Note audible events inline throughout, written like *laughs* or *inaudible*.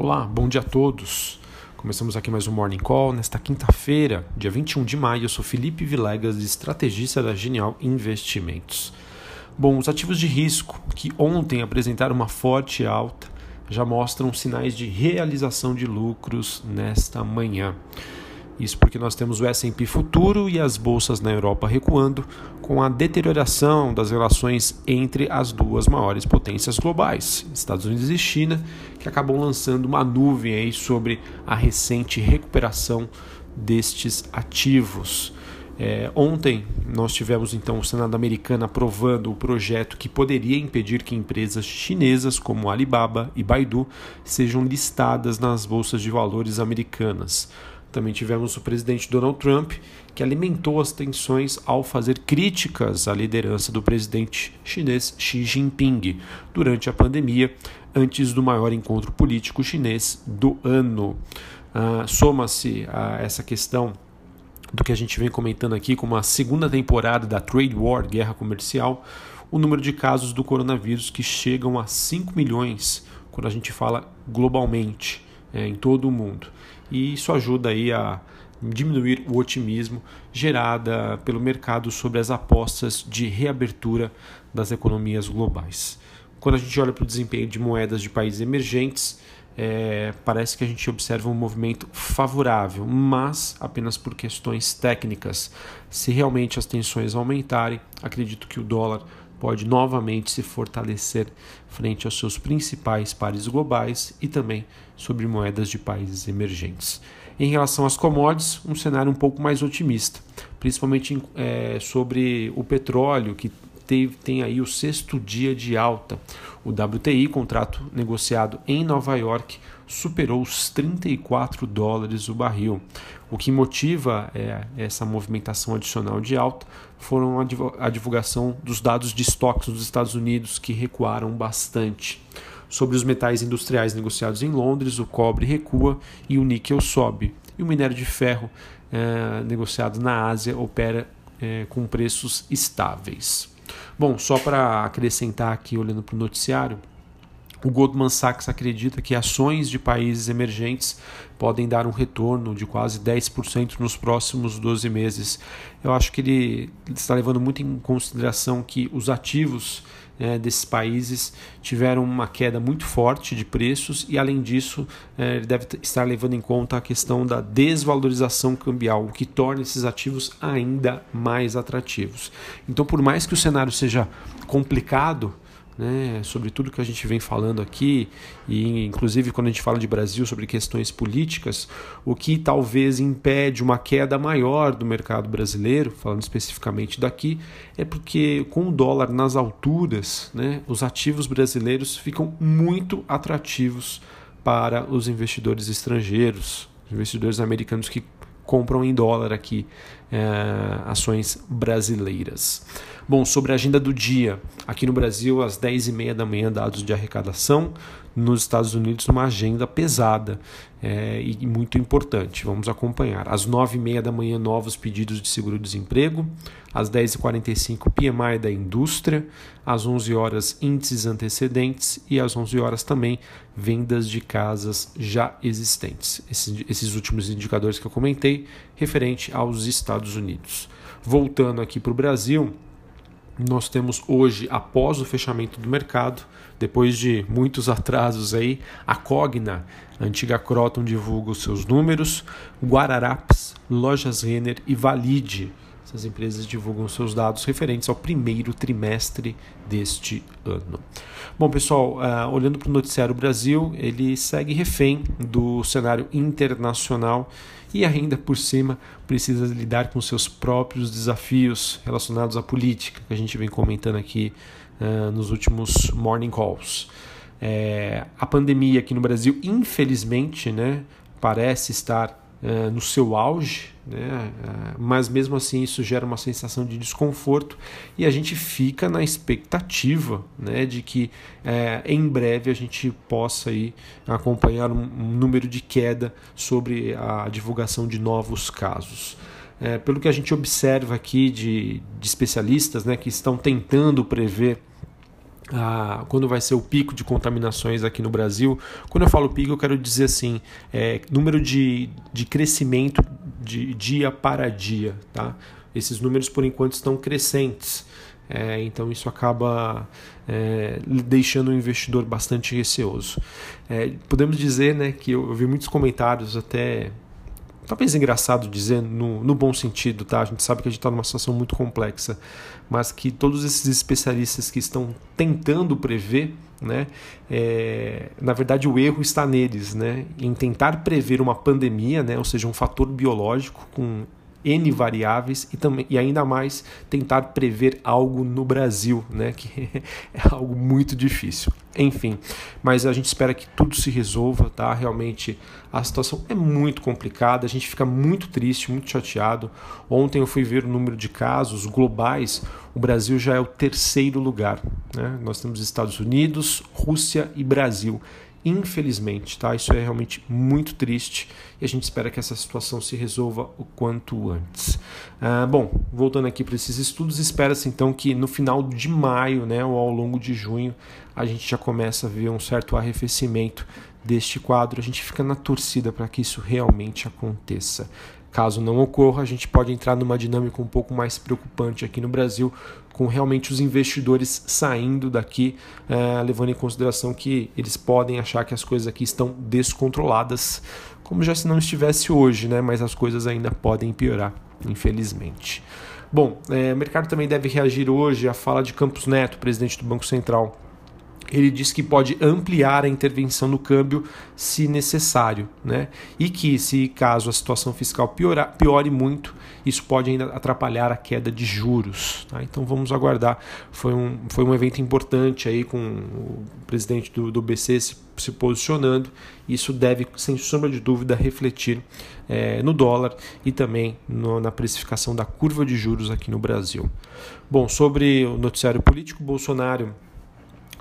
Olá, bom dia a todos. Começamos aqui mais um Morning Call nesta quinta-feira, dia 21 de maio. Eu sou Felipe Vilegas, estrategista da Genial Investimentos. Bom, os ativos de risco, que ontem apresentaram uma forte alta, já mostram sinais de realização de lucros nesta manhã. Isso porque nós temos o S&P futuro e as bolsas na Europa recuando, com a deterioração das relações entre as duas maiores potências globais, Estados Unidos e China, que acabam lançando uma nuvem aí sobre a recente recuperação destes ativos. É, ontem nós tivemos então o Senado americano aprovando o projeto que poderia impedir que empresas chinesas como Alibaba e Baidu sejam listadas nas bolsas de valores americanas. Também tivemos o presidente Donald Trump, que alimentou as tensões ao fazer críticas à liderança do presidente chinês Xi Jinping durante a pandemia, antes do maior encontro político chinês do ano. Ah, Soma-se a essa questão do que a gente vem comentando aqui como a segunda temporada da Trade War, guerra comercial, o número de casos do coronavírus que chegam a 5 milhões quando a gente fala globalmente, é, em todo o mundo e isso ajuda aí a diminuir o otimismo gerada pelo mercado sobre as apostas de reabertura das economias globais. Quando a gente olha para o desempenho de moedas de países emergentes, é, parece que a gente observa um movimento favorável, mas apenas por questões técnicas. Se realmente as tensões aumentarem, acredito que o dólar pode novamente se fortalecer frente aos seus principais pares globais e também sobre moedas de países emergentes. Em relação às commodities, um cenário um pouco mais otimista, principalmente é, sobre o petróleo, que teve, tem aí o sexto dia de alta. O WTI, contrato negociado em Nova York, superou os 34 dólares o barril. O que motiva é, essa movimentação adicional de alta foram a divulgação dos dados de estoques dos Estados Unidos, que recuaram bastante. Sobre os metais industriais negociados em Londres, o cobre recua e o níquel sobe. E o minério de ferro é, negociado na Ásia opera é, com preços estáveis. Bom, só para acrescentar aqui, olhando para o noticiário, o Goldman Sachs acredita que ações de países emergentes podem dar um retorno de quase 10% nos próximos 12 meses. Eu acho que ele está levando muito em consideração que os ativos né, desses países tiveram uma queda muito forte de preços e, além disso, é, ele deve estar levando em conta a questão da desvalorização cambial, o que torna esses ativos ainda mais atrativos. Então, por mais que o cenário seja complicado, né, sobre tudo que a gente vem falando aqui, e inclusive quando a gente fala de Brasil sobre questões políticas, o que talvez impede uma queda maior do mercado brasileiro, falando especificamente daqui, é porque com o dólar nas alturas, né, os ativos brasileiros ficam muito atrativos para os investidores estrangeiros, investidores americanos que compram em dólar aqui é, ações brasileiras. Bom, sobre a agenda do dia, aqui no Brasil, às 10h30 da manhã, dados de arrecadação, nos Estados Unidos, uma agenda pesada é, e muito importante. Vamos acompanhar. Às 9h30 da manhã, novos pedidos de seguro-desemprego. Às 10h45, PMI da indústria. Às 11 horas, índices antecedentes. E às 11 horas também, vendas de casas já existentes. Esses, esses últimos indicadores que eu comentei, referente aos Estados Unidos. Voltando aqui para o Brasil nós temos hoje, após o fechamento do mercado, depois de muitos *laughs* atrasos aí, a Cogna, a antiga Croton, divulga os seus números, Guararapes, Lojas Renner e Valide. Essas empresas divulgam seus dados referentes ao primeiro trimestre deste ano. Bom, pessoal, uh, olhando para o Noticiário Brasil, ele segue refém do cenário internacional e ainda por cima precisa lidar com seus próprios desafios relacionados à política, que a gente vem comentando aqui uh, nos últimos morning calls. É, a pandemia aqui no Brasil, infelizmente, né, parece estar uh, no seu auge, né? Uh, mas mesmo assim isso gera uma sensação de desconforto e a gente fica na expectativa né, de que uh, em breve a gente possa aí acompanhar um, um número de queda sobre a divulgação de novos casos. É, pelo que a gente observa aqui de, de especialistas né, que estão tentando prever ah, quando vai ser o pico de contaminações aqui no Brasil. Quando eu falo pico, eu quero dizer assim, é, número de, de crescimento de dia para dia. Tá? Esses números, por enquanto, estão crescentes. É, então isso acaba é, deixando o investidor bastante receoso. É, podemos dizer né, que eu, eu vi muitos comentários até talvez engraçado dizer no, no bom sentido, tá? A gente sabe que a gente está numa situação muito complexa, mas que todos esses especialistas que estão tentando prever, né, é, na verdade o erro está neles, né, em tentar prever uma pandemia, né, ou seja, um fator biológico com N variáveis e, também, e ainda mais tentar prever algo no Brasil, né? *laughs* que é algo muito difícil. Enfim, mas a gente espera que tudo se resolva, tá? Realmente a situação é muito complicada, a gente fica muito triste, muito chateado. Ontem eu fui ver o número de casos globais, o Brasil já é o terceiro lugar. Né? Nós temos Estados Unidos, Rússia e Brasil infelizmente, tá? Isso é realmente muito triste e a gente espera que essa situação se resolva o quanto antes. Ah, bom, voltando aqui para esses estudos, espera-se então que no final de maio, né, ou ao longo de junho, a gente já começa a ver um certo arrefecimento deste quadro. A gente fica na torcida para que isso realmente aconteça. Caso não ocorra, a gente pode entrar numa dinâmica um pouco mais preocupante aqui no Brasil, com realmente os investidores saindo daqui, é, levando em consideração que eles podem achar que as coisas aqui estão descontroladas, como já se não estivesse hoje, né? mas as coisas ainda podem piorar, infelizmente. Bom, é, o mercado também deve reagir hoje à fala de Campos Neto, presidente do Banco Central ele diz que pode ampliar a intervenção no câmbio se necessário, né? E que se caso a situação fiscal piorar, piore muito, isso pode ainda atrapalhar a queda de juros. Tá? Então vamos aguardar. Foi um, foi um evento importante aí com o presidente do, do BC se, se posicionando. Isso deve, sem sombra de dúvida, refletir é, no dólar e também no, na precificação da curva de juros aqui no Brasil. Bom, sobre o noticiário político, Bolsonaro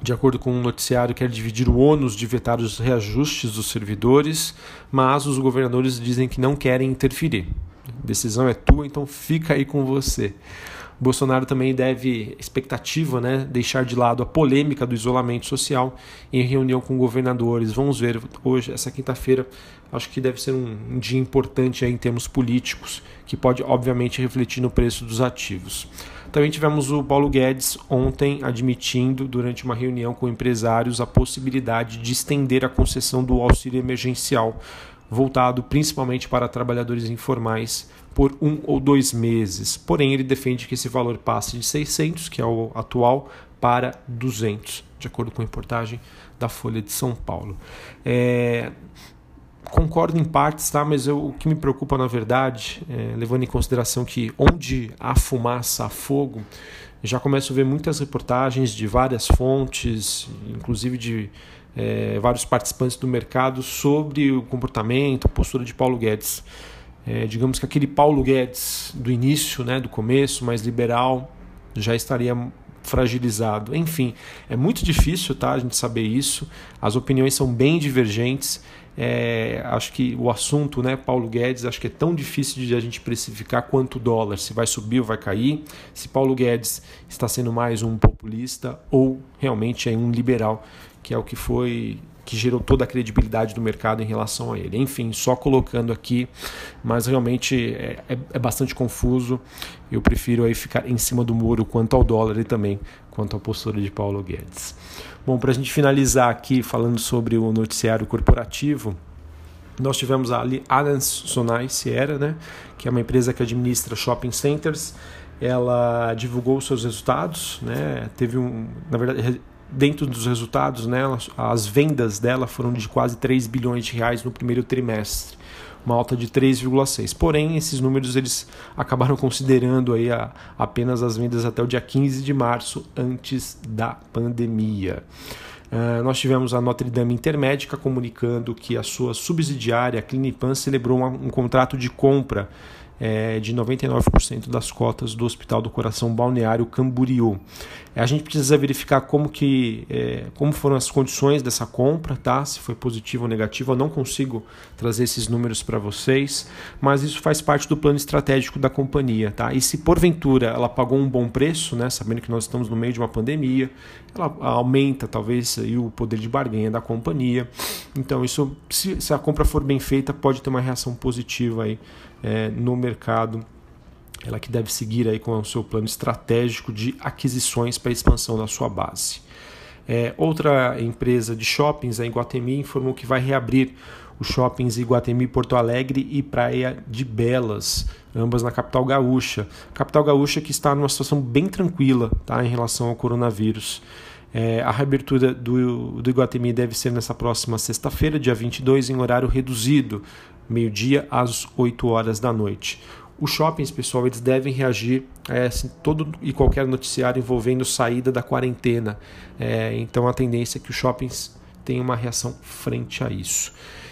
de acordo com um noticiário, quer dividir o ônus de vetar os reajustes dos servidores, mas os governadores dizem que não querem interferir. Decisão é tua, então fica aí com você. Bolsonaro também deve, expectativa, né, deixar de lado a polêmica do isolamento social em reunião com governadores. Vamos ver hoje, essa quinta-feira, acho que deve ser um, dia importante em termos políticos, que pode obviamente refletir no preço dos ativos. Também tivemos o Paulo Guedes ontem admitindo, durante uma reunião com empresários, a possibilidade de estender a concessão do auxílio emergencial, voltado principalmente para trabalhadores informais, por um ou dois meses. Porém, ele defende que esse valor passe de 600, que é o atual, para 200, de acordo com a reportagem da Folha de São Paulo. É, concordo em partes, tá? mas eu, o que me preocupa na verdade, é, levando em consideração que onde há fumaça, há fogo, já começo a ver muitas reportagens de várias fontes, inclusive de é, vários participantes do mercado, sobre o comportamento, a postura de Paulo Guedes. É, digamos que aquele Paulo Guedes do início, né, do começo, mais liberal, já estaria fragilizado. Enfim, é muito difícil tá, a gente saber isso. As opiniões são bem divergentes. É, acho que o assunto, né, Paulo Guedes, acho que é tão difícil de a gente precificar quanto o dólar, se vai subir ou vai cair, se Paulo Guedes está sendo mais um populista ou realmente é um liberal, que é o que foi que gerou toda a credibilidade do mercado em relação a ele. Enfim, só colocando aqui, mas realmente é, é, é bastante confuso. Eu prefiro aí ficar em cima do muro quanto ao dólar e também quanto à postura de Paulo Guedes. Bom, para a gente finalizar aqui falando sobre o noticiário corporativo, nós tivemos a Allianz Sonai Sierra, né, que é uma empresa que administra shopping centers. Ela divulgou seus resultados, né, teve um, na verdade, dentro dos resultados, né, as vendas dela foram de quase 3 bilhões de reais no primeiro trimestre, uma alta de 3,6. Porém, esses números eles acabaram considerando aí a, apenas as vendas até o dia 15 de março, antes da pandemia. Uh, nós tivemos a Notre Dame Intermédica comunicando que a sua subsidiária, a Clinipan, celebrou um, um contrato de compra é, de 99% das cotas do Hospital do Coração Balneário Camboriú. É, a gente precisa verificar como, que, é, como foram as condições dessa compra, tá? se foi positivo ou negativo. Eu não consigo trazer esses números para vocês, mas isso faz parte do plano estratégico da companhia. Tá? E se porventura ela pagou um bom preço, né, sabendo que nós estamos no meio de uma pandemia, ela aumenta talvez aí, o poder de barganha da companhia. Então, isso, se, se a compra for bem feita, pode ter uma reação positiva aí, é, no mercado. Ela que deve seguir aí com o seu plano estratégico de aquisições para expansão da sua base. É, outra empresa de shoppings, a Iguatemi, informou que vai reabrir os shoppings Iguatemi Porto Alegre e Praia de Belas, ambas na capital gaúcha. Capital gaúcha que está numa situação bem tranquila tá, em relação ao coronavírus. É, a reabertura do, do Iguatemi deve ser nessa próxima sexta-feira, dia 22, em horário reduzido, meio-dia às 8 horas da noite. Os shoppings, pessoal, eles devem reagir a assim, todo e qualquer noticiário envolvendo saída da quarentena. É, então a tendência é que os shoppings tenham uma reação frente a isso.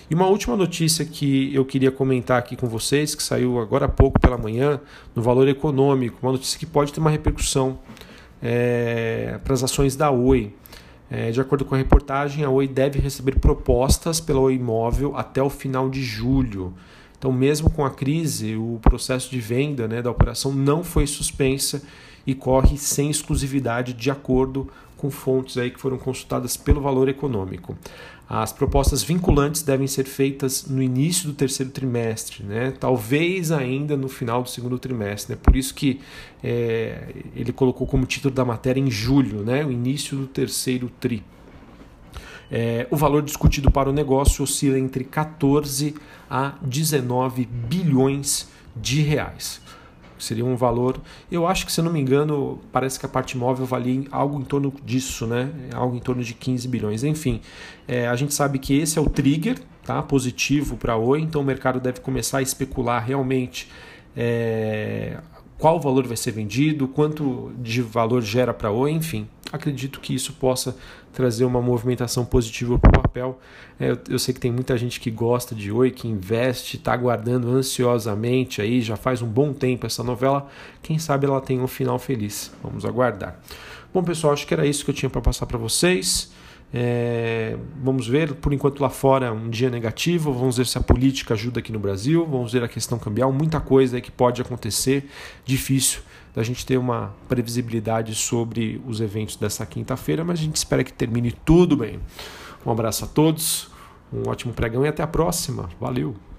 E uma última notícia que eu queria comentar aqui com vocês, que saiu agora há pouco pela manhã, no valor econômico, uma notícia que pode ter uma repercussão é, para as ações da Oi. É, de acordo com a reportagem, a Oi deve receber propostas pela Oi Imóvel até o final de julho. Então, mesmo com a crise, o processo de venda né, da operação não foi suspensa e corre sem exclusividade de acordo com fontes aí que foram consultadas pelo valor econômico. As propostas vinculantes devem ser feitas no início do terceiro trimestre, né? talvez ainda no final do segundo trimestre. Né? Por isso que é, ele colocou como título da matéria em julho, né? o início do terceiro tri. É, o valor discutido para o negócio oscila entre 14 a 19 bilhões de reais seria um valor. Eu acho que, se não me engano, parece que a parte móvel valia algo em torno disso, né? Algo em torno de 15 bilhões. Enfim, é, a gente sabe que esse é o trigger tá? positivo para a Oi, então o mercado deve começar a especular realmente. É, qual valor vai ser vendido, quanto de valor gera para Oi, enfim. Acredito que isso possa trazer uma movimentação positiva para o papel. É, eu, eu, sei que tem muita gente que gosta de Oi, que investe, está aguardando ansiosamente aí, já faz um bom tempo essa novela. Quem sabe ela tem um final feliz. Vamos aguardar. Bom, pessoal, acho que era isso que eu tinha para passar para vocês. É, vamos ver, por enquanto lá fora um dia negativo, vamos ver se a política ajuda aqui no Brasil, vamos ver a questão cambial, muita coisa que pode acontecer, difícil da gente ter uma previsibilidade sobre os eventos dessa quinta-feira, mas a gente espera que termine tudo bem. Um abraço a todos, um ótimo pregão e até a próxima. Valeu!